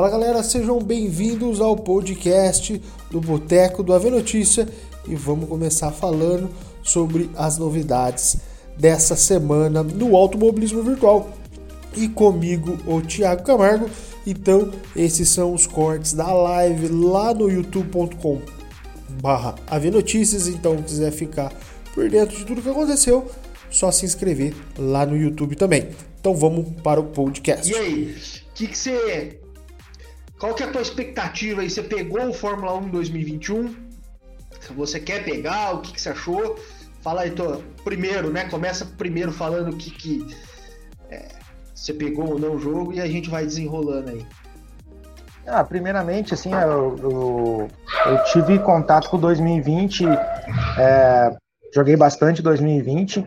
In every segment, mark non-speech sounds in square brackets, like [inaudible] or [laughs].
Fala galera, sejam bem-vindos ao podcast do Boteco do Ave Notícia e vamos começar falando sobre as novidades dessa semana no automobilismo virtual. E comigo, o Thiago Camargo. Então, esses são os cortes da live lá no youtube.com barra Notícias. Então, se quiser ficar por dentro de tudo que aconteceu, só se inscrever lá no YouTube também. Então vamos para o podcast. E aí, que que você qual que é a tua expectativa aí? Você pegou o Fórmula 1 2021? Se você quer pegar, o que, que você achou? Fala aí, tô, primeiro, né? Começa primeiro falando o que, que é, você pegou ou não o jogo e a gente vai desenrolando aí. Ah, primeiramente, assim, eu, eu, eu tive contato com 2020, é, joguei bastante 2020,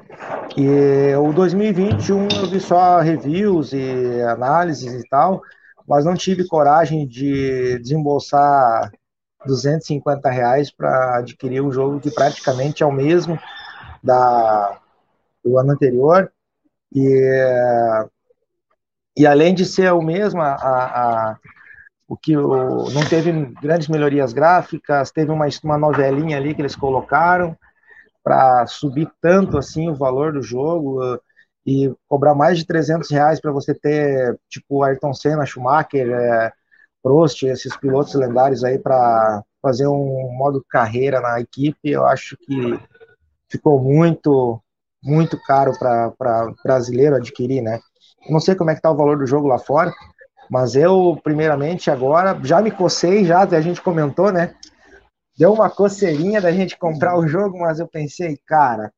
e o 2021 eu vi só reviews e análises e tal, mas não tive coragem de desembolsar 250 reais para adquirir um jogo que praticamente é o mesmo da, do ano anterior. E, e além de ser o mesmo, a, a, o que o, não teve grandes melhorias gráficas, teve uma, uma novelinha ali que eles colocaram para subir tanto assim o valor do jogo e cobrar mais de 300 reais para você ter, tipo, Ayrton Senna, Schumacher, é, Prost, esses pilotos lendários aí para fazer um modo carreira na equipe, eu acho que ficou muito, muito caro para brasileiro adquirir, né? não sei como é que tá o valor do jogo lá fora, mas eu, primeiramente, agora, já me cocei, já, a gente comentou, né? Deu uma coceirinha da gente comprar o jogo, mas eu pensei, cara,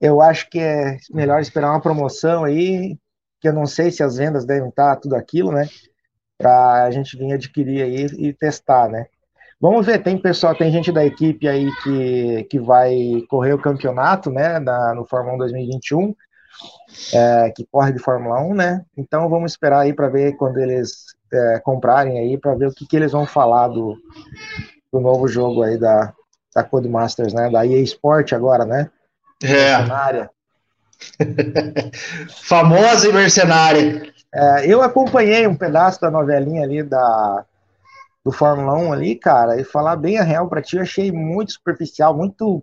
eu acho que é melhor esperar uma promoção aí, que eu não sei se as vendas devem estar tudo aquilo, né? Para a gente vir adquirir aí e testar, né? Vamos ver, tem pessoal, tem gente da equipe aí que, que vai correr o campeonato, né, da, no Fórmula 1 2021, é, que corre de Fórmula 1, né? Então vamos esperar aí para ver quando eles é, comprarem aí, para ver o que, que eles vão falar do, do novo jogo aí da, da Codemasters, né? Da EA Sport agora, né? É. Mercenária. [laughs] Famosa e mercenária. É, eu acompanhei um pedaço da novelinha ali da, do Fórmula 1 ali, cara, e falar bem a real para ti, eu achei muito superficial, muito.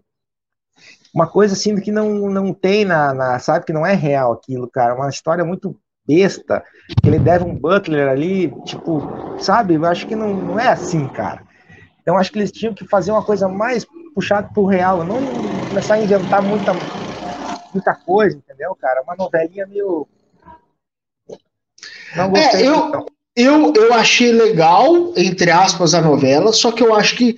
Uma coisa assim que não, não tem na, na. Sabe, que não é real aquilo, cara. Uma história muito besta. Que ele deve um Butler ali, tipo, sabe? Eu acho que não, não é assim, cara. Então acho que eles tinham que fazer uma coisa mais puxada pro real, não começar a inventar muita, muita coisa, entendeu, cara? Uma novelinha meio. Não gostei. É, eu, eu, eu achei legal, entre aspas, a novela, só que eu acho que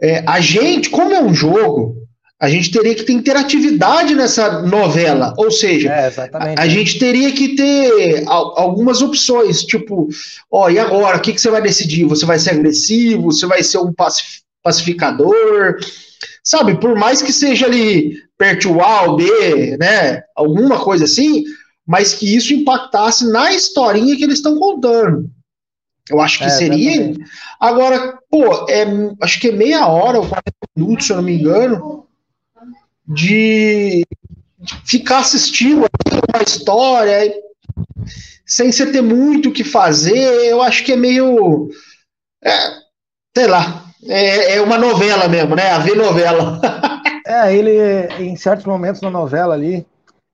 é, a gente, como é um jogo, a gente teria que ter interatividade nessa novela. Ou seja, é, a, a, gente teria que ter algumas opções, tipo, ó, e agora? O que, que você vai decidir? Você vai ser agressivo? Você vai ser um pacificador? Sabe, por mais que seja ali perto o A, o B, né? Alguma coisa assim, mas que isso impactasse na historinha que eles estão contando. Eu acho que é, seria. Exatamente. Agora, pô, é, acho que é meia hora ou 40 minutos, se eu não me engano, de, de ficar assistindo uma história sem você ter muito o que fazer. Eu acho que é meio. É, sei lá, é, é uma novela mesmo, né? A ver novela. [laughs] é, ele, em certos momentos na novela ali,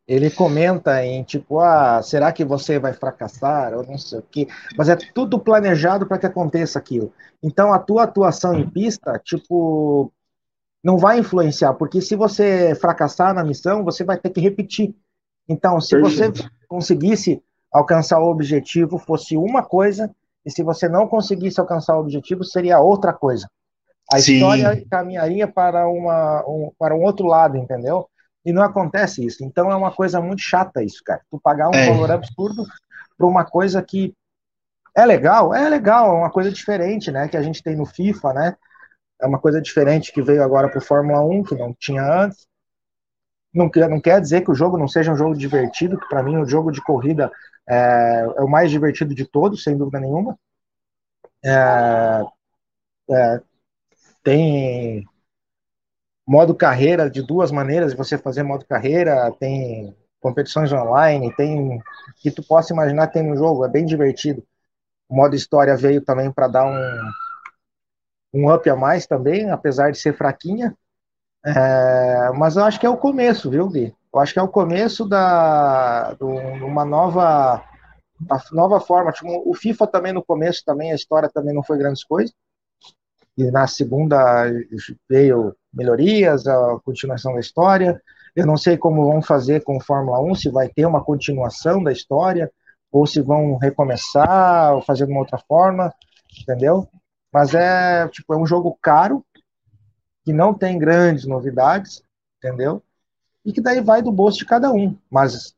ele comenta em tipo, ah, será que você vai fracassar? Ou não sei o quê. Mas é tudo planejado para que aconteça aquilo. Então a tua atuação em pista, tipo, não vai influenciar, porque se você fracassar na missão, você vai ter que repetir. Então, se Perfeito. você conseguisse alcançar o objetivo, fosse uma coisa, e se você não conseguisse alcançar o objetivo, seria outra coisa. A Sim. história caminharia para, uma, um, para um outro lado, entendeu? E não acontece isso. Então é uma coisa muito chata isso, cara. Tu pagar um é. valor absurdo por uma coisa que é legal, é legal, é uma coisa diferente, né? Que a gente tem no FIFA, né? É uma coisa diferente que veio agora para o Fórmula 1, que não tinha antes. Não, não quer dizer que o jogo não seja um jogo divertido, que para mim o jogo de corrida é, é, o mais divertido de todos, sem dúvida nenhuma. É, é, tem modo carreira de duas maneiras de você fazer modo carreira, tem competições online, tem que tu possa imaginar tem no jogo, é bem divertido. O modo história veio também para dar um, um up a mais também, apesar de ser fraquinha. É, mas eu acho que é o começo, viu, Vi? Eu acho que é o começo da de uma nova uma nova forma. Tipo, o FIFA também no começo também a história também não foi grandes coisas. E na segunda veio melhorias, a continuação da história. Eu não sei como vão fazer com Fórmula 1, se vai ter uma continuação da história, ou se vão recomeçar, ou fazer de uma outra forma, entendeu? Mas é, tipo, é um jogo caro, que não tem grandes novidades, entendeu? E que daí vai do bolso de cada um. Mas,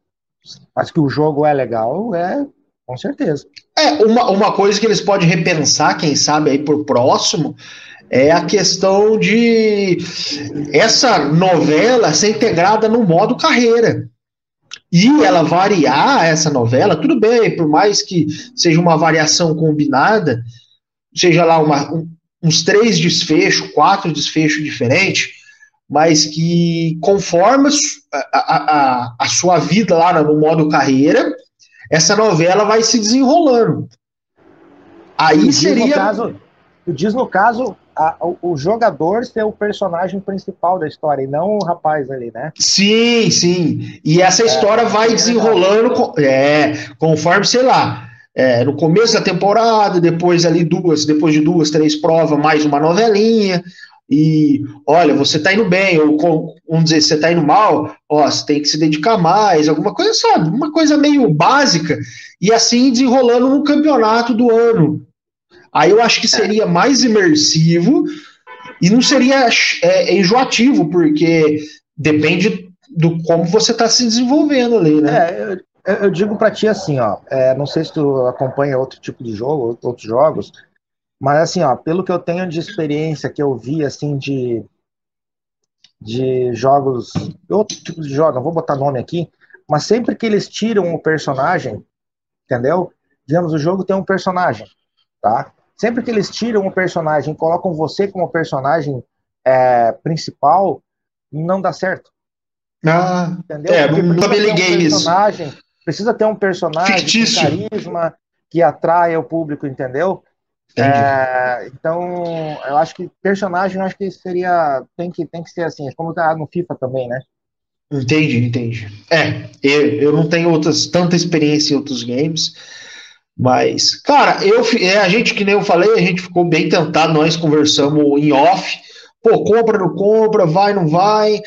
mas que o jogo é legal, é com certeza. É, uma, uma coisa que eles podem repensar, quem sabe, aí por próximo, é a questão de essa novela ser integrada no modo carreira. E ela variar essa novela, tudo bem, por mais que seja uma variação combinada, seja lá uma, um, uns três desfechos, quatro desfechos diferentes, mas que conforme a, a, a, sua vida lá no modo carreira, essa novela vai se desenrolando. Aí seria. Caso, diz no caso a, o, o, jogador ser o personagem principal da história e não o rapaz ali, né? Sim, sim. E essa é, história vai desenrolando, é, conforme, sei lá, é, no começo da temporada, depois ali duas, depois de duas, três provas, mais uma novelinha. E olha, você tá indo bem, ou vamos dizer, você tá indo mal, ó, você tem que se dedicar mais, alguma coisa, sabe? Uma coisa meio básica, e assim desenrolando no campeonato do ano. Aí eu acho que seria mais imersivo e não seria é, enjoativo, porque depende do como você está se desenvolvendo ali, né? É, eu digo para ti assim, ó, é, não sei se tu acompanha outro tipo de jogo, outros jogos, mas assim, ó, pelo que eu tenho de experiência que eu vi assim de de jogos, outro tipo de jogo, não vou botar nome aqui, mas sempre que eles tiram o personagem, entendeu? Digamos, o jogo tem um personagem, tá? Sempre que eles tiram o personagem e colocam você como personagem é, principal, não dá certo. Ah, entendeu? É, Porque nunca me liguei um nisso. Precisa ter um personagem Fictício. carisma que atraia o público, entendeu? É, então, eu acho que personagem, eu acho que seria tem que tem que ser assim, como tá no FIFA também, né? Entendi, entendi. É, eu, eu não tenho outras tanta experiência em outros games, mas cara, eu é, a gente que nem eu falei, a gente ficou bem tentado, nós conversamos em off. Pô, compra não compra, vai não vai.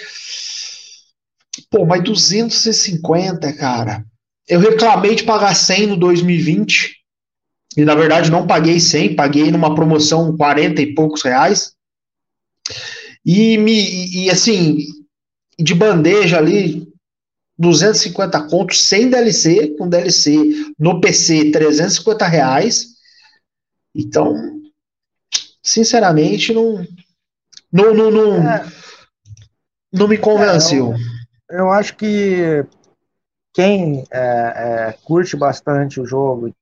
Pô, mas 250, cara. Eu reclamei de pagar 100 no 2020 e na verdade não paguei 100, paguei numa promoção 40 e poucos reais. E me e assim, de bandeja ali 250 contos sem DLC, com DLC no PC 350 reais. Então, sinceramente, não não não não, é, não me convenceu. É, eu, eu acho que quem é, é, curte bastante o jogo,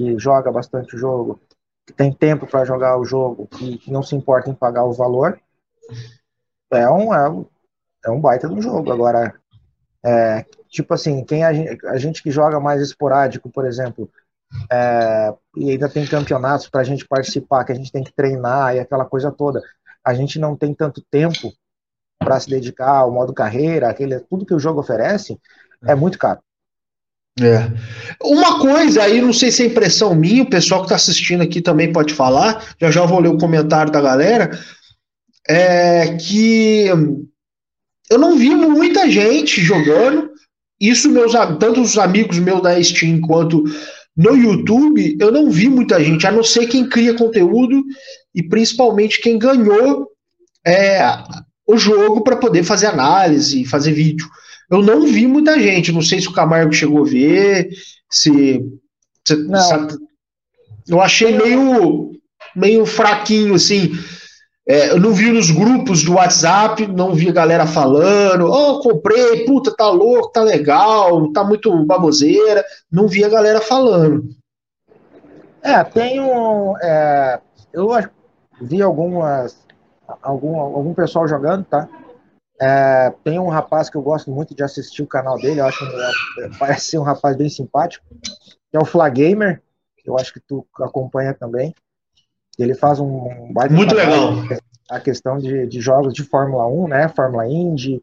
que joga bastante o jogo, que tem tempo para jogar o jogo e que não se importa em pagar o valor, é um, é, um, é um baita do jogo. Agora, é, tipo assim, quem a gente, a gente, que joga mais esporádico, por exemplo, é, e ainda tem campeonatos para a gente participar, que a gente tem que treinar e aquela coisa toda, a gente não tem tanto tempo para se dedicar ao modo carreira, aquele, tudo que o jogo oferece, é muito caro. É. Uma coisa aí, não sei se é impressão minha, o pessoal que está assistindo aqui também pode falar, já já vou ler o comentário da galera, é que eu não vi muita gente jogando, isso meus tanto os amigos meus da Steam quanto no YouTube, eu não vi muita gente, a não ser quem cria conteúdo e principalmente quem ganhou é, o jogo para poder fazer análise, fazer vídeo. Eu não vi muita gente, não sei se o Camargo chegou a ver, se. se eu achei meio, meio fraquinho, assim. É, eu não vi nos grupos do WhatsApp, não vi a galera falando, oh, comprei, puta, tá louco, tá legal, tá muito baboseira. Não vi a galera falando. É, tem um. É, eu vi algumas. Algum, algum pessoal jogando, tá? É, tem um rapaz que eu gosto muito de assistir o canal dele, eu acho que parece ser um rapaz bem simpático, que é o Flagamer. eu acho que tu acompanha também. Ele faz um muito legal a questão de, de jogos de Fórmula 1, né? Fórmula Indy.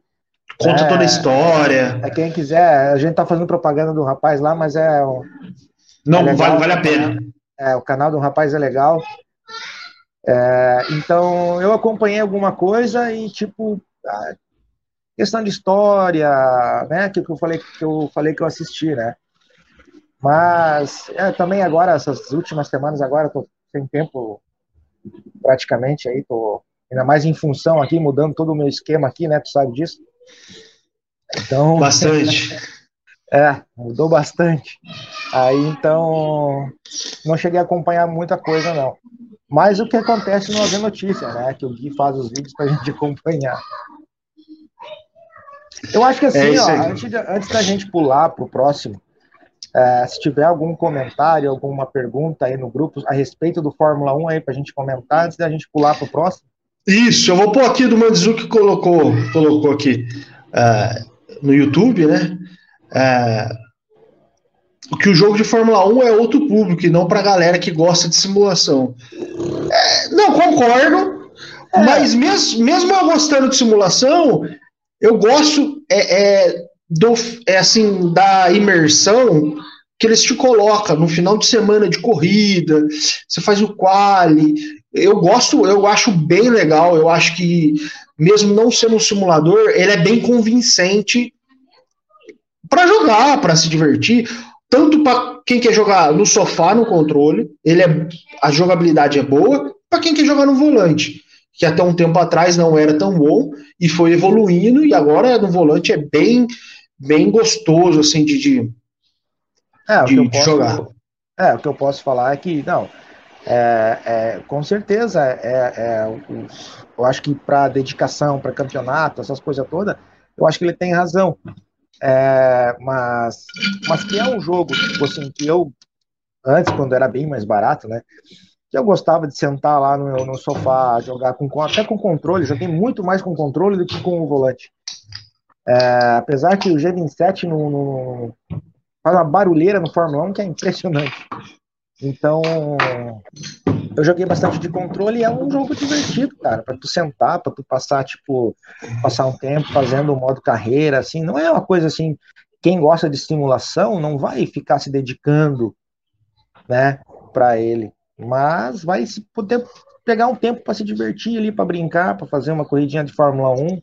Conta é, toda a história. É quem quiser, a gente tá fazendo propaganda do rapaz lá, mas é. Não, é vale, vale a pena. É, o canal do rapaz é legal. É, então, eu acompanhei alguma coisa e, tipo, questão de história, né, que eu falei que eu falei que eu assisti, né? Mas é, também agora essas últimas semanas agora tô sem tempo praticamente aí tô ainda mais em função aqui mudando todo o meu esquema aqui, né? Tu sabe disso. Então bastante. [laughs] é, mudou bastante. Aí então não cheguei a acompanhar muita coisa não. Mas o que acontece no Haver Notícia, né? Que o Gui faz os vídeos para a gente [laughs] acompanhar. Eu acho que assim, é ó, antes, de, antes, da gente pular para o próximo, é, se tiver algum comentário, alguma pergunta aí no grupo a respeito do Fórmula 1 aí para a gente comentar, antes da gente pular para o próximo. Isso, eu vou pôr aqui do Mandizu que colocou, colocou aqui uh, no YouTube, né? Uh, que o jogo de Fórmula 1 é outro público e não para a galera que gosta de simulação. É, não, concordo, é. mas mesmo, mesmo eu gostando de simulação, eu gosto é, é, do, é assim, da imersão que eles te colocam no final de semana de corrida, você faz o quali. Eu gosto, eu acho bem legal, eu acho que mesmo não sendo um simulador, ele é bem convincente para jogar, para se divertir, tanto para quem quer jogar no sofá no controle, ele é a jogabilidade é boa, para quem quer jogar no volante que até um tempo atrás não era tão bom e foi evoluindo e agora no volante é bem bem gostoso assim de, de, é, de, de posso, jogar. É, o que eu posso falar é que não, é, é com certeza é, é eu acho que para dedicação, para campeonato, essas coisas todas, eu acho que ele tem razão. É, mas, mas que é um jogo, tipo assim, que eu, antes, quando era bem mais barato, né? Que eu gostava de sentar lá no, no sofá, jogar com até com controle, joguei muito mais com controle do que com o volante. É, apesar que o G27 no, no, faz uma barulheira no Fórmula 1 que é impressionante. Então, eu joguei bastante de controle e é um jogo divertido, cara, para tu sentar, para tu passar tipo passar um tempo fazendo o modo carreira, assim, não é uma coisa assim, quem gosta de simulação não vai ficar se dedicando, né, para ele mas vai se poder pegar um tempo para se divertir ali, para brincar, para fazer uma corridinha de Fórmula 1,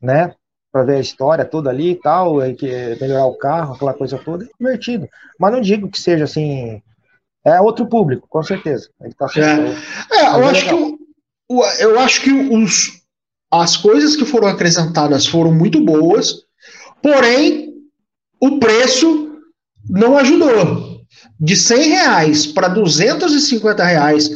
né? Para ver a história toda ali e tal, e que melhorar o carro, aquela coisa toda, é divertido. Mas não digo que seja assim. É outro público, com certeza. Ele tá é. é, eu, é acho que o, eu acho que os, as coisas que foram acrescentadas foram muito boas, porém, o preço não ajudou de 100 reais para 250 reais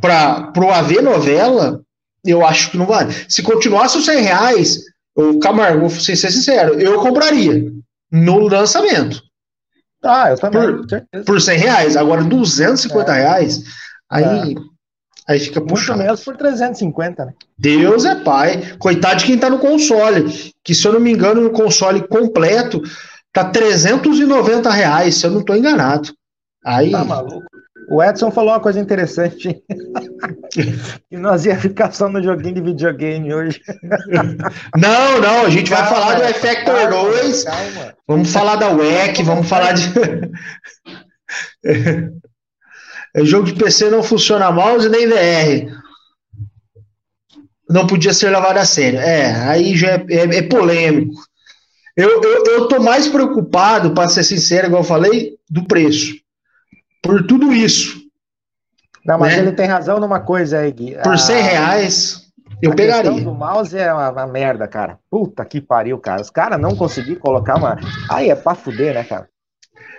para o AV novela, eu acho que não vale. Se continuasse os 100 reais, o Camargo, vou ser sincero, eu compraria no lançamento. Ah, eu também. Por, por 100 reais. Agora, 250 é. reais, aí, é. aí fica puxado. Muito menos por 350, né? Deus é pai. Coitado de quem tá no console. Que, se eu não me engano, no console completo, Tá 390 reais, se eu não estou enganado. Aí... Tá maluco. O Edson falou uma coisa interessante. [laughs] que nós ia ficar só no joguinho de videogame hoje. não, não, a gente calma, vai falar do Effector calma, 2. Calma. Vamos falar da WEC, vamos falar de. [laughs] é, jogo de PC não funciona mouse nem VR. Não podia ser levado a sério. É, aí já é, é, é polêmico. Eu, eu, eu tô mais preocupado, para ser sincero, igual eu falei, do preço. Por tudo isso. Não, mas né? ele tem razão numa coisa aí, Gui. Por 100 reais, eu a pegaria. O mouse é uma, uma, merda, cara. Puta que pariu, cara. Os caras não conseguiram colocar uma. Aí é pra fuder, né, cara?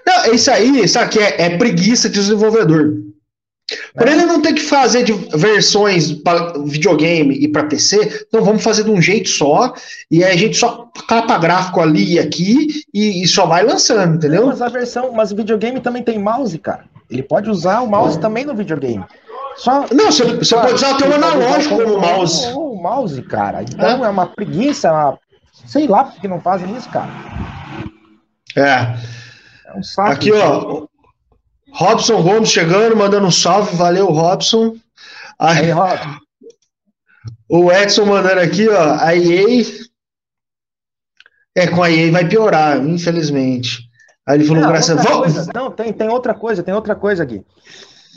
Não, isso aí, isso aqui é, é preguiça de desenvolvedor. Por é. ele não ter que fazer de versões para videogame e para PC, então vamos fazer de um jeito só, e aí a gente só capa gráfico ali e aqui, e, e só vai lançando, entendeu? Não, mas a versão, mas o videogame também tem mouse, cara. Ele pode usar o mouse também no videogame. Só, não, você, você pode usar até o analógico como mouse. O mouse, cara. Então é, é uma preguiça, é uma... sei lá porque não fazem isso, cara. É. É um saco. Aqui, ó. Robson Gomes chegando, mandando um salve, valeu, Robson. Aí, aí Robson. O Edson mandando aqui, ó, a EA. É, com a EA vai piorar, infelizmente. Aí ele falou, graças a Deus. Não, tem, tem outra coisa, tem outra coisa aqui.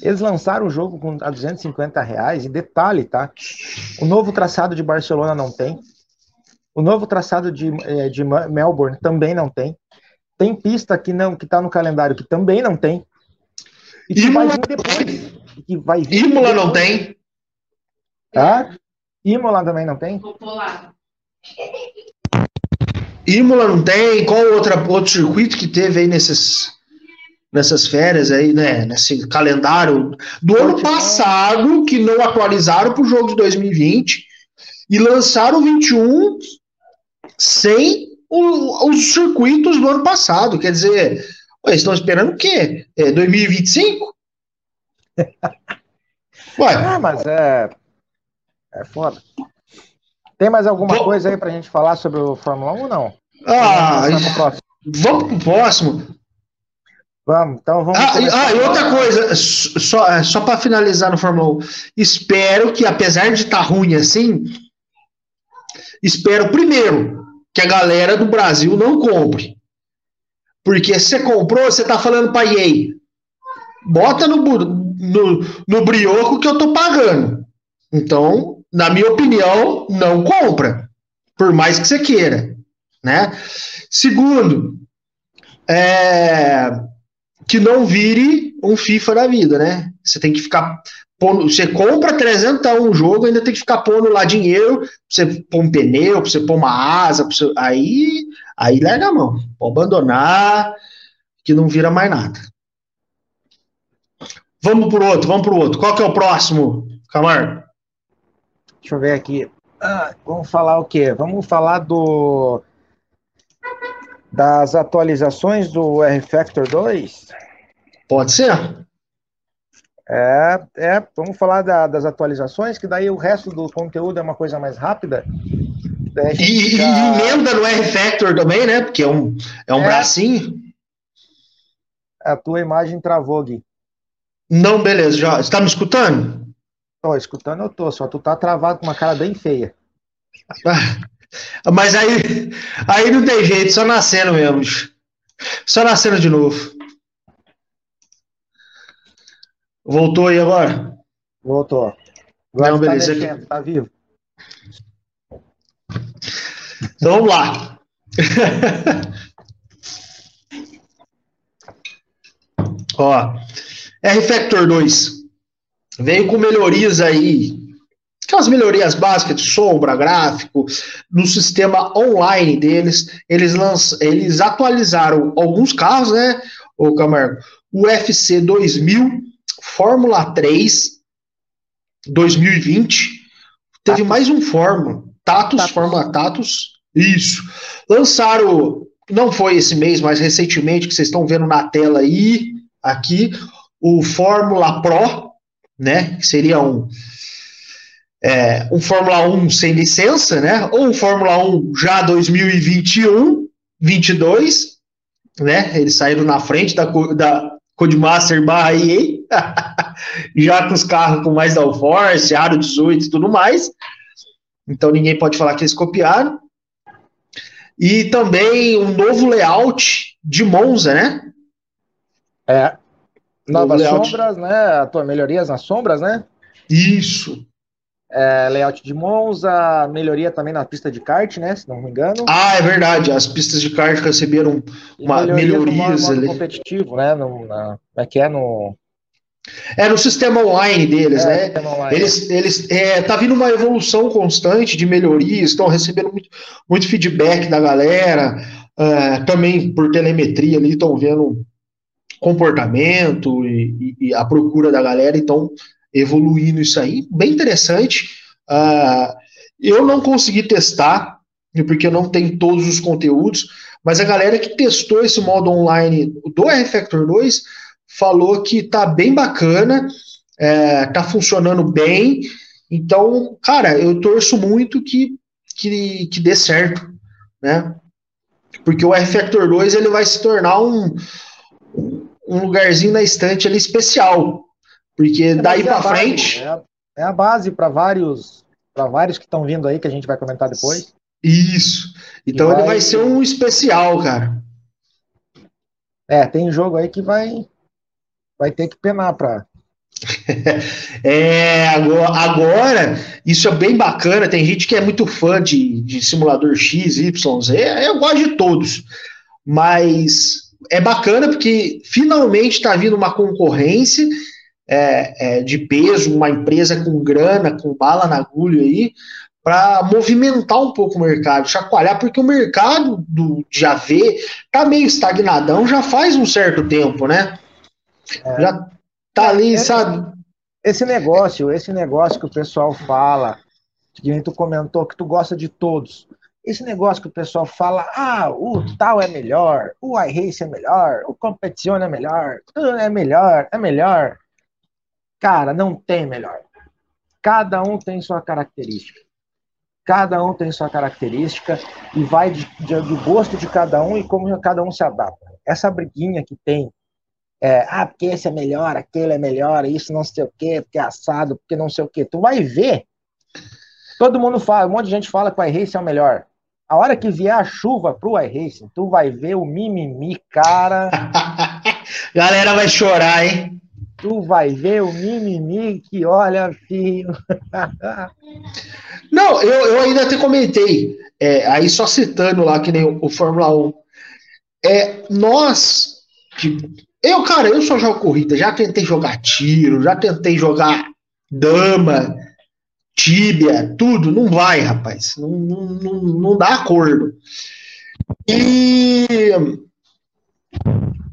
Eles lançaram o jogo com, a 250 reais, e detalhe, tá? O novo traçado de Barcelona não tem. O novo traçado de, eh, de Melbourne também não tem. Tem pista que não que tá no calendário que também não tem. E que Imola... vai vir depois. Que vai vir Imola depois. não tem. Tá? Imola também não tem? Imola não tem. Qual outra, outro circuito que teve aí nesses, nessas férias aí, né? Nesse calendário do ano passado, que não atualizaram para o jogo de 2020 e lançaram o 21 sem o, os circuitos do ano passado. Quer dizer, eles estão esperando o quê? É 2025? [laughs] Ué. Ah, mas é. É foda. Tem mais alguma Bom, coisa aí pra gente falar sobre o Fórmula 1 ou não? Ah, vamos pro próximo. Vamos, então vamos. Ah, ah e outra coisa, só, é, só para finalizar no Fórmula 1, espero que, apesar de estar tá ruim assim, espero primeiro que a galera do Brasil não compre. Porque você comprou, você tá falando para EA, bota no, no, no brioco que eu tô pagando. Então, na minha opinião, não compra. Por mais que você queira. Né? Segundo, é, que não vire um FIFA da vida, né? Você tem que ficar pondo, você compra 300 um jogo, ainda tem que ficar pondo lá dinheiro, pra você pôr um pneu, pra você pôr uma asa, você, aí, aí larga a mão, pode abandonar, que não vira mais nada. Vamos pro outro, vamos pro outro. Qual que é o próximo, Camargo? Deixa eu ver aqui. Ah, vamos falar o quê? Vamos falar do das atualizações do R-Factor 2? Pode ser. É, é vamos falar da, das atualizações, que daí o resto do conteúdo é uma coisa mais rápida. E, fica... e, emenda no R-Factor também, né? Porque é um, é um é, bracinho. A tua imagem travou, Gui. Não, beleza. Já, você tá me escutando? Tô, escutando eu tô, só tu tá travado com uma cara bem feia. Mas aí, aí não tem jeito, só nascendo mesmo. Só nascendo de novo. Voltou aí agora? Voltou. Agora não, tá beleza. Tá, mexendo, tá vivo. Então vamos lá. [laughs] Ó, R-Factor 2 veio com melhorias aí aquelas melhorias básicas de sombra, gráfico, no sistema online deles, eles, lançam, eles atualizaram alguns carros, né, o Camargo? O FC 2000, Fórmula 3, 2020, teve Tatus. mais um Fórmula, Tatus, Tatus, Fórmula Tatus, isso. Lançaram, não foi esse mês, mas recentemente, que vocês estão vendo na tela aí, aqui, o Fórmula Pro, né, que seria um é, um Fórmula 1 sem licença, né? Ou um Fórmula 1 já 2021, 22, né? Eles saíram na frente da, da Codemaster barra EA, [laughs] já com os carros com mais downforce, aro 18 e tudo mais. Então ninguém pode falar que eles copiaram. E também um novo layout de Monza, né? É. Novas sombras, né? Melhorias nas sombras, né? Isso é, layout de Monza, melhoria também na pista de kart, né? Se não me engano. Ah, é verdade. As pistas de kart receberam uma melhoria melhorias modo, ali. competitivo, né? No, na, como é que é no é no sistema online deles, é, né? Online. Eles, eles é, tá vindo uma evolução constante de melhorias, estão recebendo muito, muito feedback da galera, uh, também por telemetria ali, estão vendo comportamento e, e, e, a procura da galera, então evoluindo isso aí, bem interessante. Uh, eu não consegui testar, porque eu não tenho todos os conteúdos, mas a galera que testou esse modo online do R-Factor 2 falou que tá bem bacana, é, tá funcionando bem. Então, cara, eu torço muito que, que, que dê certo, né? Porque o R-Factor 2 ele vai se tornar um, um lugarzinho na estante ali especial. Porque é, daí é para frente. É a, é a base para vários para vários que estão vindo aí, que a gente vai comentar depois. Isso. Então vai... ele vai ser um especial, cara. É, tem jogo aí que vai vai ter que penar para [laughs] é, agora, agora, isso é bem bacana. Tem gente que é muito fã de, de simulador X, Y, Z. Eu gosto de todos. Mas é bacana porque finalmente está vindo uma concorrência é, é, de peso, uma empresa com grana, com bala na agulha aí, para movimentar um pouco o mercado, chacoalhar, porque o mercado do, de AV tá meio estagnadão já faz um certo tempo, né? É. Já tá ali, é, sabe? Esse negócio, esse negócio que o pessoal fala, que tu comentou que tu gosta de todos. Esse negócio que o pessoal fala, ah, o tal é melhor, o iRace é melhor, o Competition é melhor, é melhor, é melhor. Cara, não tem melhor. Cada um tem sua característica. Cada um tem sua característica e vai de, de, do gosto de cada um e como cada um se adapta. Essa briguinha que tem, é, ah, porque esse é melhor, aquele é melhor, isso não sei o quê, porque é assado, porque não sei o quê. Tu vai ver. Todo mundo fala, um monte de gente fala que o iRace é o melhor. A hora que vier a chuva pro iRacing, tu vai ver o mimimi, cara. [laughs] Galera vai chorar, hein? tu vai ver o mimimi que olha, filho. [laughs] Não, eu, eu ainda até comentei, é, aí só citando lá que nem o, o Fórmula 1. É, nós, tipo, eu, cara, eu só jogo corrida, já tentei jogar tiro, já tentei jogar dama, tíbia, tudo, não vai, rapaz. Não, não, não dá acordo. E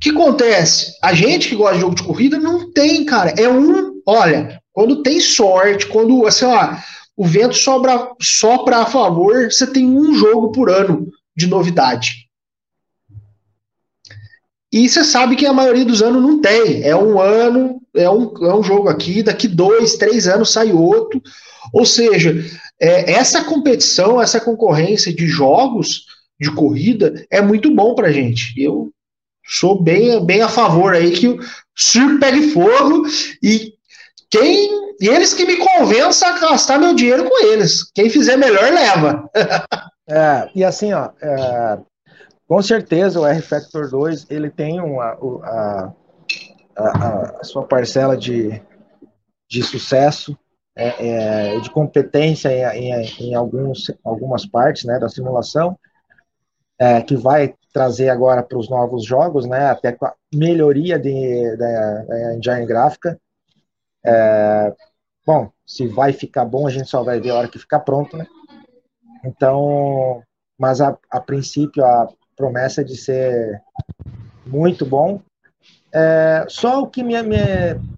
que acontece? A gente que gosta de jogo de corrida não tem, cara. É um, olha, quando tem sorte, quando, assim, ó, o vento sobra, sopra a favor, você tem um jogo por ano de novidade. E você sabe que a maioria dos anos não tem. É um ano, é um, é um jogo aqui, daqui dois, três anos sai outro. Ou seja, é, essa competição, essa concorrência de jogos de corrida é muito bom pra gente. Eu sou bem, bem a favor aí que o circo pegue fogo e quem eles que me convençam a gastar meu dinheiro com eles. Quem fizer melhor leva. [laughs] é, e assim, ó, é, com certeza o R Factor 2 ele tem uma, a, a, a sua parcela de, de sucesso, é, é, de competência em, em, em, alguns, algumas partes né, da simulação, é, que vai trazer agora para os novos jogos, né, até com a melhoria de, da, da engine gráfica. É, bom, se vai ficar bom, a gente só vai ver a hora que ficar pronto, né? Então, mas a, a princípio a promessa de ser muito bom. É, só o que me, me,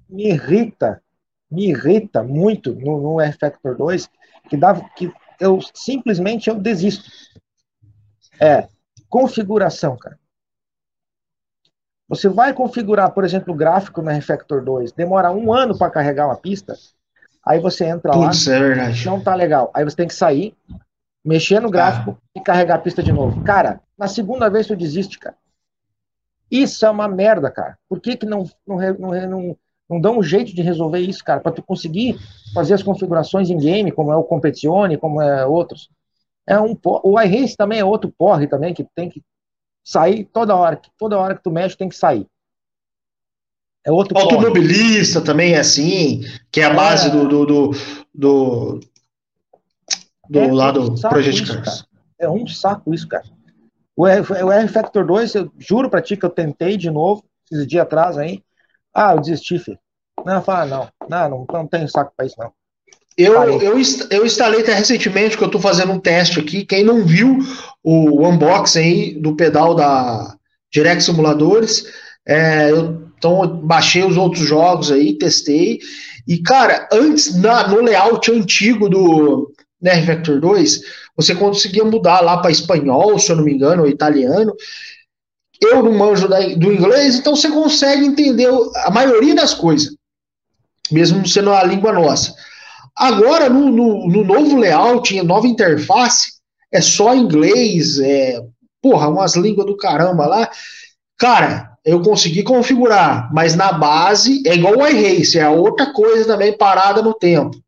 me irrita, me irrita muito no, no R-Factor 2, que, dá, que eu simplesmente eu desisto. É, configuração, cara. Você vai configurar, por exemplo, o gráfico na Refactor 2, demora um ano para carregar uma pista, aí você entra Putz, lá, é não tá legal. Aí você tem que sair, mexer no gráfico ah. e carregar a pista de novo. Cara, na segunda vez tu desiste, cara. Isso é uma merda, cara. Por que, que não, não, não, não, não dão um jeito de resolver isso, cara? Para tu conseguir fazer as configurações em game, como é o Competizione, como é outros é um o iRace também é outro porre também que tem que sair toda hora, toda hora que tu mexe tem que sair. É outro Automobilista porre. também é assim, que é a é, base do do, do, do, do é lado um Project Cars. É um saco isso, cara. O R, o R Factor 2, eu juro pra ti que eu tentei de novo, esses dias atrás aí. Ah, eu desisti, filho. Não, fala, não, não, não, não tenho saco pra isso, não. Eu, eu, eu instalei até recentemente, que eu estou fazendo um teste aqui. Quem não viu o unboxing aí do pedal da Direct Simuladores, é, eu então, baixei os outros jogos aí, testei. E, cara, antes, na, no layout antigo do né, Vector 2, você conseguia mudar lá para espanhol, se eu não me engano, ou italiano. Eu não manjo da, do inglês, então você consegue entender a maioria das coisas, mesmo sendo a língua nossa. Agora, no, no, no novo layout, nova interface, é só inglês, é, porra, umas línguas do caramba lá. Cara, eu consegui configurar, mas na base é igual o iRace, é outra coisa também parada no tempo.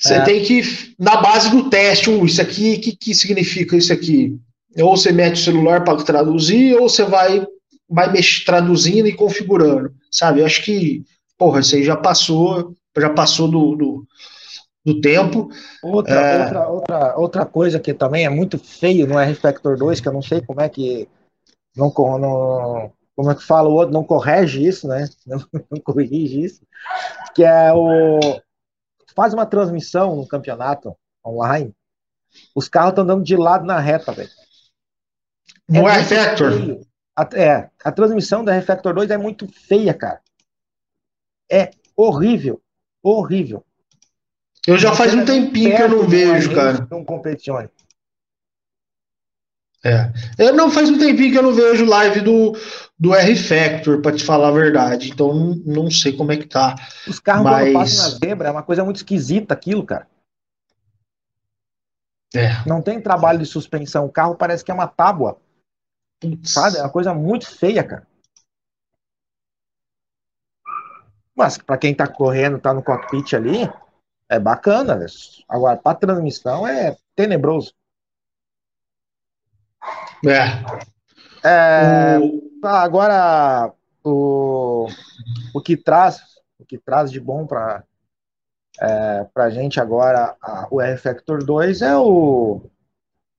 Você é. tem que, na base do teste, uh, isso aqui, o que, que significa isso aqui? Ou você mete o celular para traduzir, ou você vai, vai mexer, traduzindo e configurando, sabe? Eu acho que, porra, isso aí já passou, já passou do, do, do tempo. Outra, é... outra, outra, outra coisa que também é muito feio no R-Factor 2, que eu não sei como é que não, não como é que fala o outro, não corrige isso, né? Não, [laughs] não corrige isso, que é o faz uma transmissão no campeonato online, os carros estão andando de lado na reta, velho. No é R-Factor? É, a transmissão da R-Factor 2 é muito feia, cara. É horrível, horrível. Eu já faz um tempinho que eu não vejo, cara. Um competione. É. Eu não faz um tempinho que eu não vejo live do, do R Factor, para te falar a verdade. Então não, não sei como é que tá. Os carros mas... quando passam na zebra é uma coisa muito esquisita aquilo, cara. É. Não tem trabalho de suspensão. O carro parece que é uma tábua. Putz. Sabe? É uma coisa muito feia, cara. Mas para quem tá correndo, tá no cockpit ali, é bacana. Agora, para transmissão é tenebroso. É. é o... Agora, o, o que traz o que traz de bom para é, a gente agora a, o R Factor 2 é o,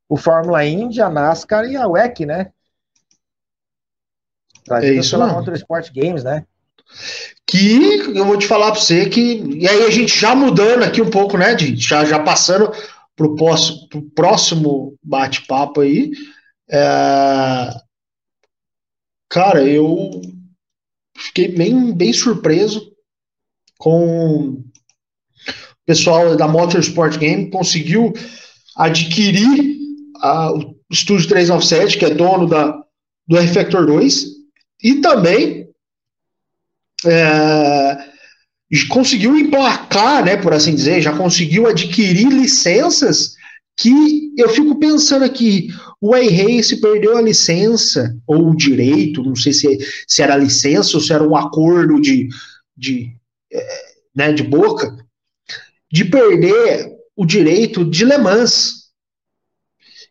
o Fórmula Indy, a NASCAR e a WEC, né? Trazida é isso, pela Motorsport Games, né? Que eu vou te falar para você que. E aí a gente já mudando aqui um pouco, né, já, já passando para o próximo bate-papo aí. É... Cara, eu fiquei bem, bem surpreso com o pessoal da Motorsport Game conseguiu adquirir a, o Estúdio 397, que é dono da, do R-Factor 2, e também é, conseguiu emplacar, né, por assim dizer, já conseguiu adquirir licenças que eu fico pensando aqui, o iRace perdeu a licença, ou o direito, não sei se, se era licença ou se era um acordo de, de, é, né, de boca, de perder o direito de Le Mans,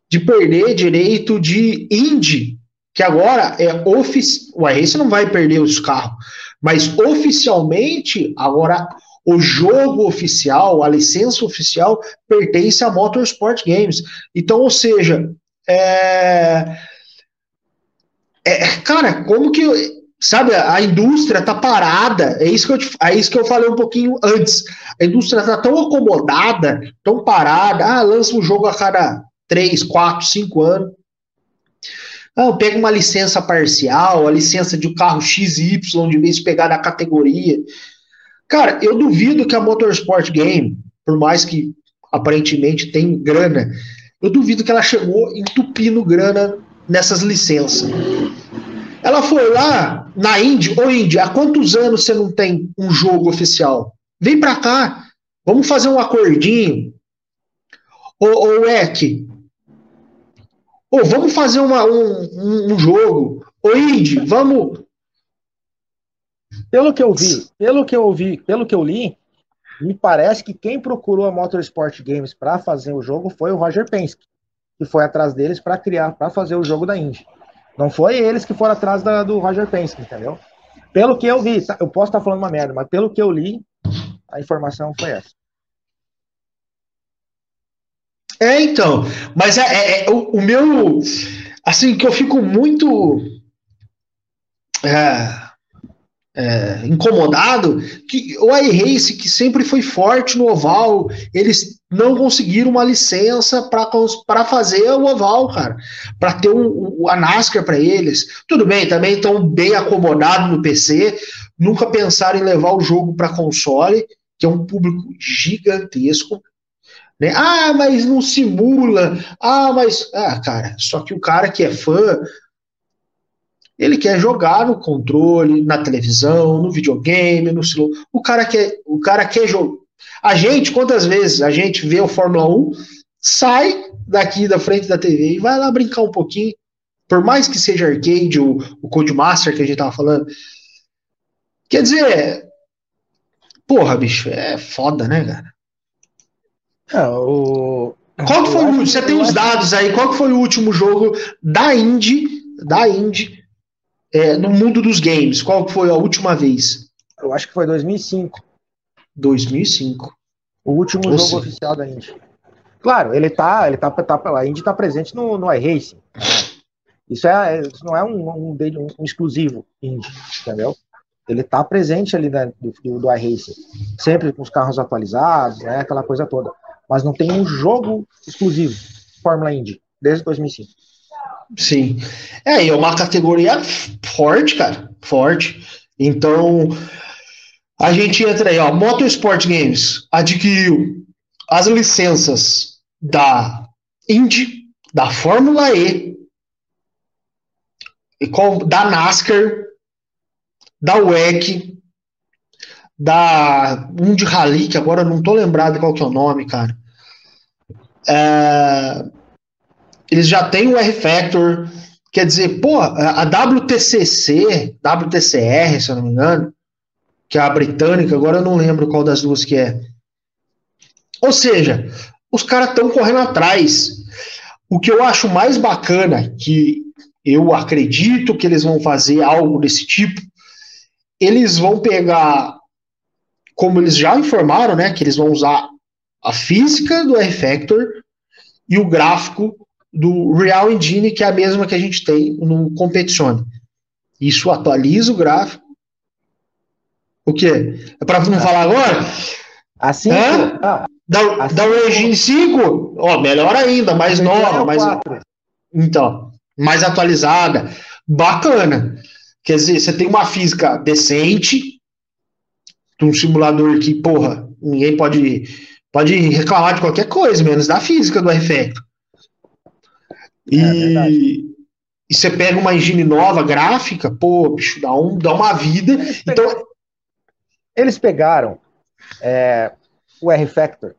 de perder direito de Indy, que agora é oficial. O iRace não vai perder os carros, mas oficialmente, agora o jogo oficial, a licença oficial, pertence à Motorsport Games. Então, ou seja, é, é, cara, como que sabe, a indústria tá parada, é isso que eu, é isso que eu falei um pouquinho antes. A indústria tá tão acomodada, tão parada, ah, lança um jogo a cada 3, 4, 5 anos. Ah, pega uma licença parcial, a licença de um carro XY, de vez de pegar da categoria. Cara, eu duvido que a Motorsport Game, por mais que aparentemente tem grana, eu duvido que ela chegou entupindo grana nessas licenças. Ela foi lá na Indy, ô Indy, há quantos anos você não tem um jogo oficial? Vem pra cá, vamos fazer um acordinho. Ô, ô Eck, Ô, vamos fazer uma, um, um jogo. Ô, Indy, vamos. Pelo que eu vi, pelo que eu ouvi, pelo que eu li, me parece que quem procurou a Motorsport Games para fazer o jogo foi o Roger Penske, que foi atrás deles para criar, para fazer o jogo da Indy. Não foi eles que foram atrás da, do Roger Penske, entendeu? Pelo que eu vi, tá, eu posso estar tá falando uma merda, mas pelo que eu li, a informação foi essa. É, então. Mas é, é, é o, o, meu. Assim, que eu fico muito. É, é, incomodado que o iRace, que sempre foi forte no oval, eles não conseguiram uma licença para fazer o oval, cara, para ter um, a NASCAR para eles. Tudo bem, também estão bem acomodados no PC, nunca pensaram em levar o jogo para console, que é um público gigantesco. Né? Ah, mas não simula. Ah, mas. Ah, cara, só que o cara que é fã, ele quer jogar no controle, na televisão, no videogame, no celular. O cara quer, o cara quer jogar. A gente, quantas vezes a gente vê o Fórmula 1, sai daqui da frente da TV e vai lá brincar um pouquinho, por mais que seja arcade, o, o Codemaster que a gente tava falando. Quer dizer, porra, bicho, é foda, né, cara? É, o... Qual que foi o Você tem os dados aí, qual que foi o último jogo da Indy, da Indy, é, no mundo dos games? Qual foi a última vez? Eu acho que foi 2005. 2005. O último Ou jogo sim. oficial da Indy. Claro, ele tá, ele tá, tá a Indy tá presente no, no iRacing. Né? Isso, é, isso não é um, um, um, um exclusivo Indy, entendeu? Ele tá presente ali né, do, do, do iRacing, sempre com os carros atualizados, né, aquela coisa toda. Mas não tem um jogo exclusivo Fórmula Indy desde 2005. Sim. É, e é uma categoria forte, cara, forte. Então, a gente entra aí, ó, Motorsport Games adquiriu as licenças da Indy, da Fórmula E, da NASCAR, da WEC, da de Rally, que agora não tô lembrado qual que é o nome, cara. É, eles já têm o R-Factor, quer dizer, pô, a WTCC, WTCR, se eu não me engano, que é a britânica, agora eu não lembro qual das duas que é. Ou seja, os caras estão correndo atrás. O que eu acho mais bacana, que eu acredito que eles vão fazer algo desse tipo, eles vão pegar, como eles já informaram, né, que eles vão usar a física do R-Factor e o gráfico do Real Engine, que é a mesma que a gente tem no Competizione. Isso atualiza o gráfico o quê? É para não falar agora? Assim? Ah, da, assim da Origin 5? Ó, melhor ainda, mais nova, mais. Então, mais atualizada. Bacana. Quer dizer, você tem uma física decente, de um simulador que, porra, ninguém pode, pode reclamar de qualquer coisa, menos da física do R-Factor. E, é e você pega uma engine nova, gráfica, pô, bicho, dá, um, dá uma vida. Então, eles pegaram é, o R-Factor,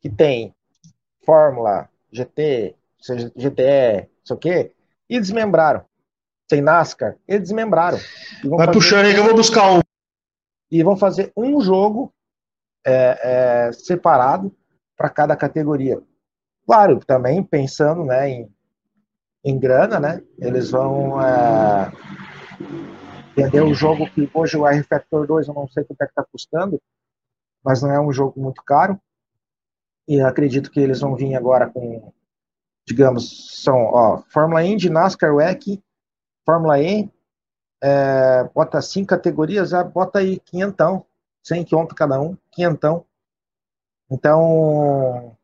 que tem Fórmula, GT, GTE, sei o quê, e desmembraram. Tem NASCAR, e desmembraram. E Vai puxando aí que eu vou buscar um. E vão fazer um jogo é, é, separado para cada categoria. Claro, também pensando né, em, em grana, né? Eles vão é, Entendeu? O jogo que hoje o R-Factor 2 eu não sei quanto é que está custando, mas não é um jogo muito caro. E acredito que eles vão vir agora com, digamos, são ó, Fórmula Indy, NASCAR, WEC, Fórmula E, é, bota cinco categorias, já bota aí quinhentão, 100 km cada um, quinhentão. Então,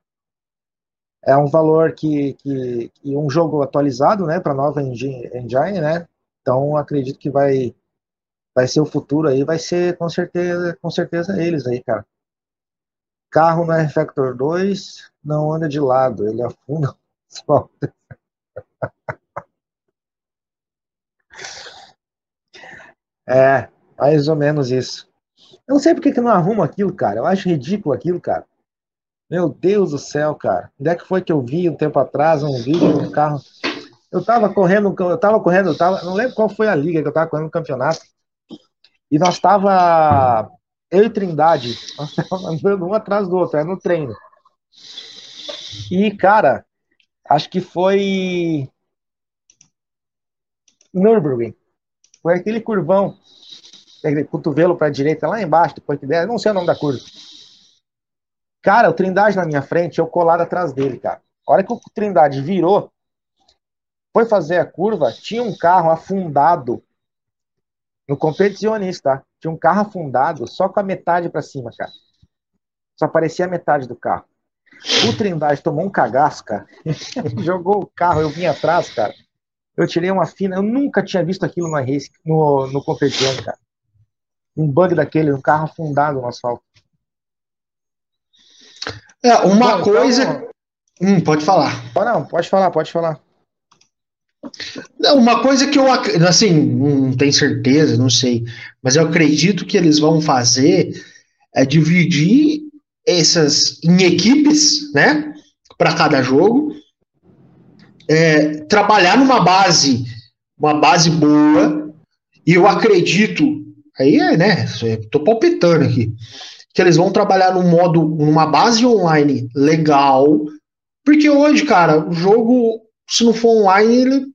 é um valor que, que, um jogo atualizado, né, para nova engine, né? Então, acredito que vai vai ser o futuro aí, vai ser com certeza, com certeza eles aí, cara. Carro no R-Factor 2 não anda de lado, ele afunda [laughs] o É, mais ou menos isso. Eu não sei porque que não arruma aquilo, cara. Eu acho ridículo aquilo, cara. Meu Deus do céu, cara. Onde é que foi que eu vi um tempo atrás um vídeo de um carro? Eu tava correndo, eu tava correndo, eu tava, não lembro qual foi a liga que eu tava correndo no campeonato. E nós tava eu e Trindade, [laughs] nós tava andando um atrás do outro, era no treino. E, cara, acho que foi Nürburgring. Foi aquele curvão, cotovelo para direita, lá embaixo, depois que der, não sei o nome da curva. Cara, o Trindade na minha frente, eu colado atrás dele, cara. A hora que o Trindade virou, foi fazer a curva, tinha um carro afundado no competicionista, tá? Tinha um carro afundado só com a metade para cima, cara. Só aparecia a metade do carro. O Trindade tomou um cagaço, cara. [laughs] Jogou o carro, eu vim atrás, cara. Eu tirei uma fina, eu nunca tinha visto aquilo no race, no, no competição, cara. Um bug daquele, um carro afundado no asfalto. É, uma então, coisa. Então, hum, pode falar. Não, pode falar, pode falar. Uma coisa que eu, assim, não tenho certeza, não sei, mas eu acredito que eles vão fazer é dividir essas em equipes, né, para cada jogo. é, trabalhar numa base, uma base boa, e eu acredito, aí é, né, tô palpitando aqui, que eles vão trabalhar num modo, numa base online legal, porque hoje, cara, o jogo, se não for online, ele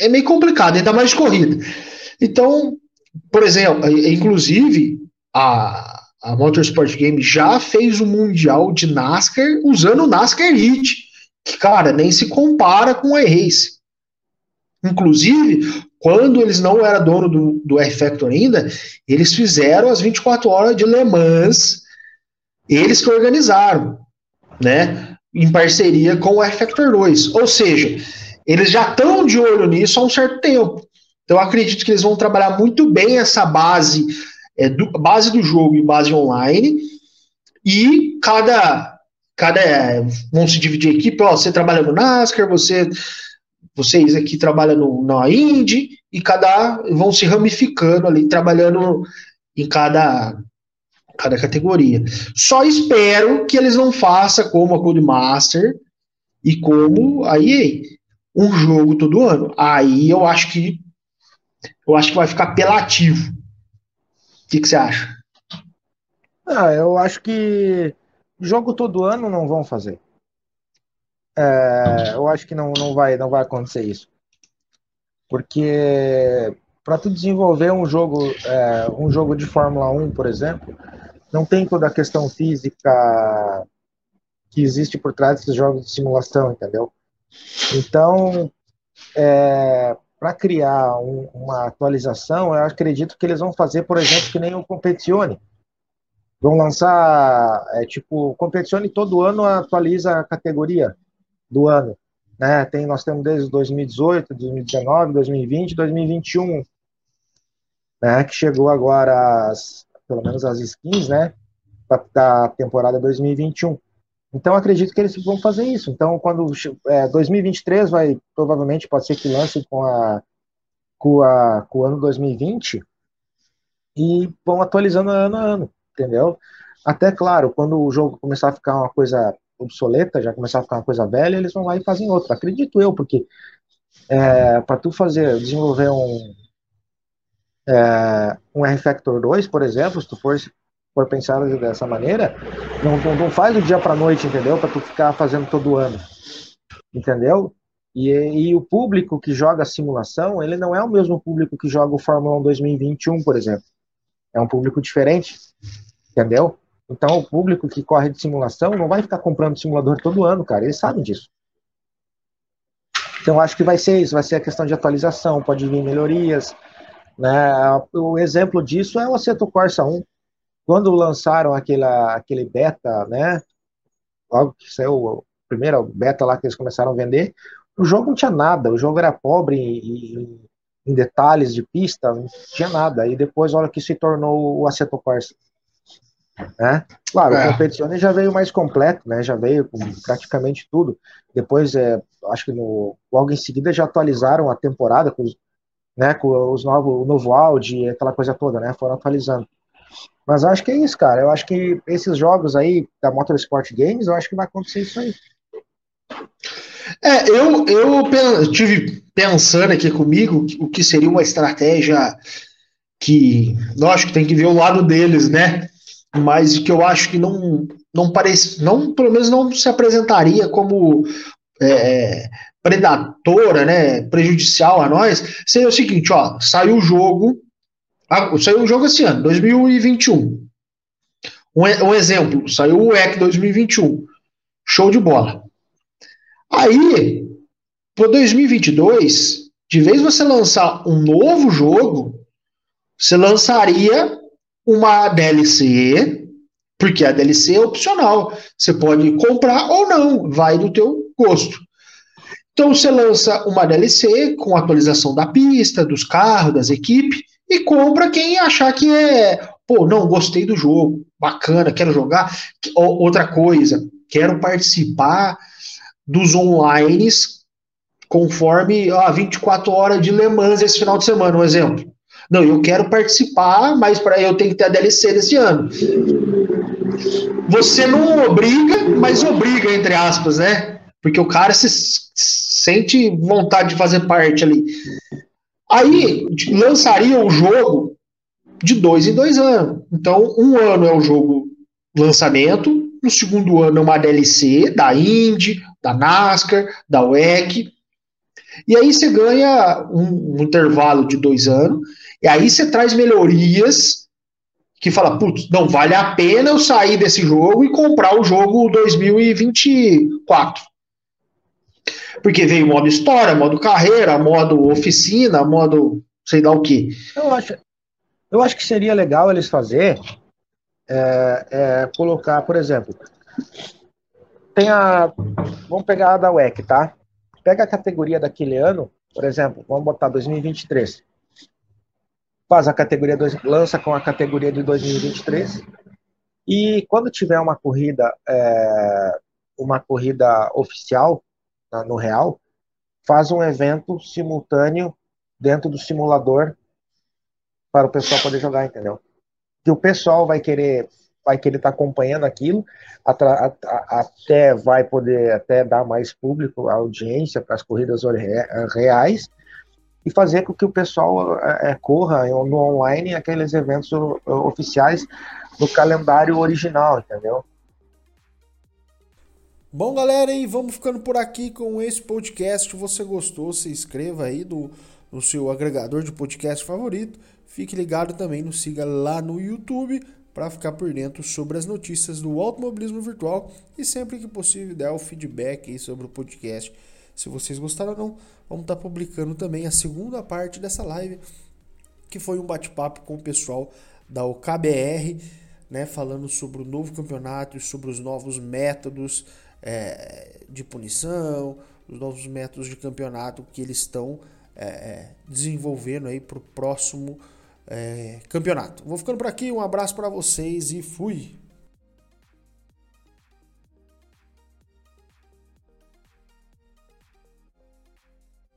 é meio complicado, ainda mais de corrida. Então, por exemplo, inclusive, a, a Motorsport Game já fez o Mundial de NASCAR usando o NASCAR Heat, que, cara, nem se compara com o iRace. Inclusive, quando eles não eram dono do, do R-Factor ainda, eles fizeram as 24 horas de Le Mans, eles que organizaram, né? Em parceria com o R-Factor 2. Ou seja, eles já estão de olho nisso há um certo tempo. Então, acredito que eles vão trabalhar muito bem essa base, é, do, base do jogo e base online, e cada, cada é, vão se dividir equipe, ó, você trabalha no NASCAR, você, vocês aqui trabalham no, na Indy, e cada vão se ramificando ali, trabalhando em cada, cada categoria. Só espero que eles não façam como a Codemaster e como a EA, um jogo todo ano. Aí eu acho que eu acho que vai ficar apelativo. O que, que você acha? Ah, eu acho que jogo todo ano não vão fazer. É, eu acho que não, não, vai, não vai acontecer isso. Porque para tu desenvolver um jogo, é, um jogo de Fórmula 1, por exemplo, não tem toda a questão física que existe por trás desses jogos de simulação, entendeu? Então, é, para criar um, uma atualização, eu acredito que eles vão fazer, por exemplo, que nem o Competizione. Vão lançar, é, tipo, Competizione todo ano atualiza a categoria do ano. Né? Tem, nós temos desde 2018, 2019, 2020, 2021, né? que chegou agora, as, pelo menos as skins, né? da temporada 2021. Então, acredito que eles vão fazer isso. Então, quando é, 2023 vai, provavelmente, pode ser que lance com, a, com, a, com o ano 2020 e vão atualizando ano a ano, entendeu? Até, claro, quando o jogo começar a ficar uma coisa obsoleta, já começar a ficar uma coisa velha, eles vão lá e fazem outra. Acredito eu, porque é, para tu fazer, desenvolver um, é, um R-Factor 2, por exemplo, se tu for for pensar dessa maneira, não, não, não faz do dia para noite, entendeu? Para tu ficar fazendo todo ano, entendeu? E, e, o público que joga simulação, ele não é o mesmo público que joga o Fórmula 1 2021, por exemplo. É um público diferente, entendeu? Então, o público que corre de simulação não vai ficar comprando simulador todo ano, cara. Eles sabem disso. Então, acho que vai ser isso. Vai ser a questão de atualização, pode vir melhorias. Né? O exemplo disso é o Assetto Corsa 1 quando lançaram aquela, aquele beta, né? Logo que saiu o primeiro beta lá que eles começaram a vender, o jogo não tinha nada, o jogo era pobre em, em detalhes de pista, não tinha nada. E depois, olha que se tornou o Assetto Corsa. Né? Claro, é. o Competizione já veio mais completo, né? Já veio com praticamente tudo. Depois, é, acho que no, logo em seguida já atualizaram a temporada com os, né, com os novos, o novo áudio, aquela coisa toda, né? Foram atualizando. Mas acho que é isso, cara. Eu acho que esses jogos aí da Motorsport Games, eu acho que vai acontecer isso aí. É, eu, eu tive pensando aqui comigo o que seria uma estratégia que, lógico, tem que ver o lado deles, né? Mas que eu acho que não, não parece, não, pelo menos não se apresentaria como é, predatora, né? Prejudicial a nós. Seria o seguinte, ó, saiu o jogo, saiu um jogo esse ano, 2021. Um, um exemplo, saiu o EC 2021. Show de bola. Aí, para 2022, de vez você lançar um novo jogo, você lançaria uma DLC, porque a DLC é opcional. Você pode comprar ou não, vai do teu gosto. Então você lança uma DLC com atualização da pista, dos carros, das equipes, e compra quem achar que é, pô, não, gostei do jogo, bacana, quero jogar. Outra coisa, quero participar dos online conforme ó, 24 horas de Le Mans esse final de semana, um exemplo. Não, eu quero participar, mas para eu tenho que ter a DLC desse ano. Você não obriga, mas obriga, entre aspas, né? Porque o cara se, sente vontade de fazer parte ali. Aí lançaria o jogo de dois em dois anos. Então, um ano é o jogo lançamento, no segundo ano é uma DLC da Indy, da NASCAR, da WEC. E aí você ganha um, um intervalo de dois anos, e aí você traz melhorias que fala, putz, não vale a pena eu sair desse jogo e comprar o jogo 2024. Porque veio modo história, modo carreira, modo oficina, modo sei lá o que. Eu acho, eu acho que seria legal eles fazer é, é, colocar, por exemplo, tem a. Vamos pegar a da WEC, tá? Pega a categoria daquele ano, por exemplo, vamos botar 2023. Faz a categoria, dois, lança com a categoria de 2023. E quando tiver uma corrida, é, uma corrida oficial no real, faz um evento simultâneo dentro do simulador para o pessoal poder jogar, entendeu? Que o pessoal vai querer vai querer estar tá acompanhando aquilo, até vai poder até dar mais público, audiência para as corridas reais e fazer com que o pessoal é, corra no online aqueles eventos oficiais no calendário original, entendeu? Bom, galera, e vamos ficando por aqui com esse podcast. Se você gostou, se inscreva aí no, no seu agregador de podcast favorito. Fique ligado também, nos siga lá no YouTube para ficar por dentro sobre as notícias do automobilismo virtual e sempre que possível dar o feedback sobre o podcast. Se vocês gostaram ou não, vamos estar tá publicando também a segunda parte dessa live, que foi um bate-papo com o pessoal da OKBR, né, falando sobre o novo campeonato e sobre os novos métodos é, de punição, os novos métodos de campeonato que eles estão é, desenvolvendo aí para o próximo é, campeonato. Vou ficando por aqui, um abraço para vocês e fui!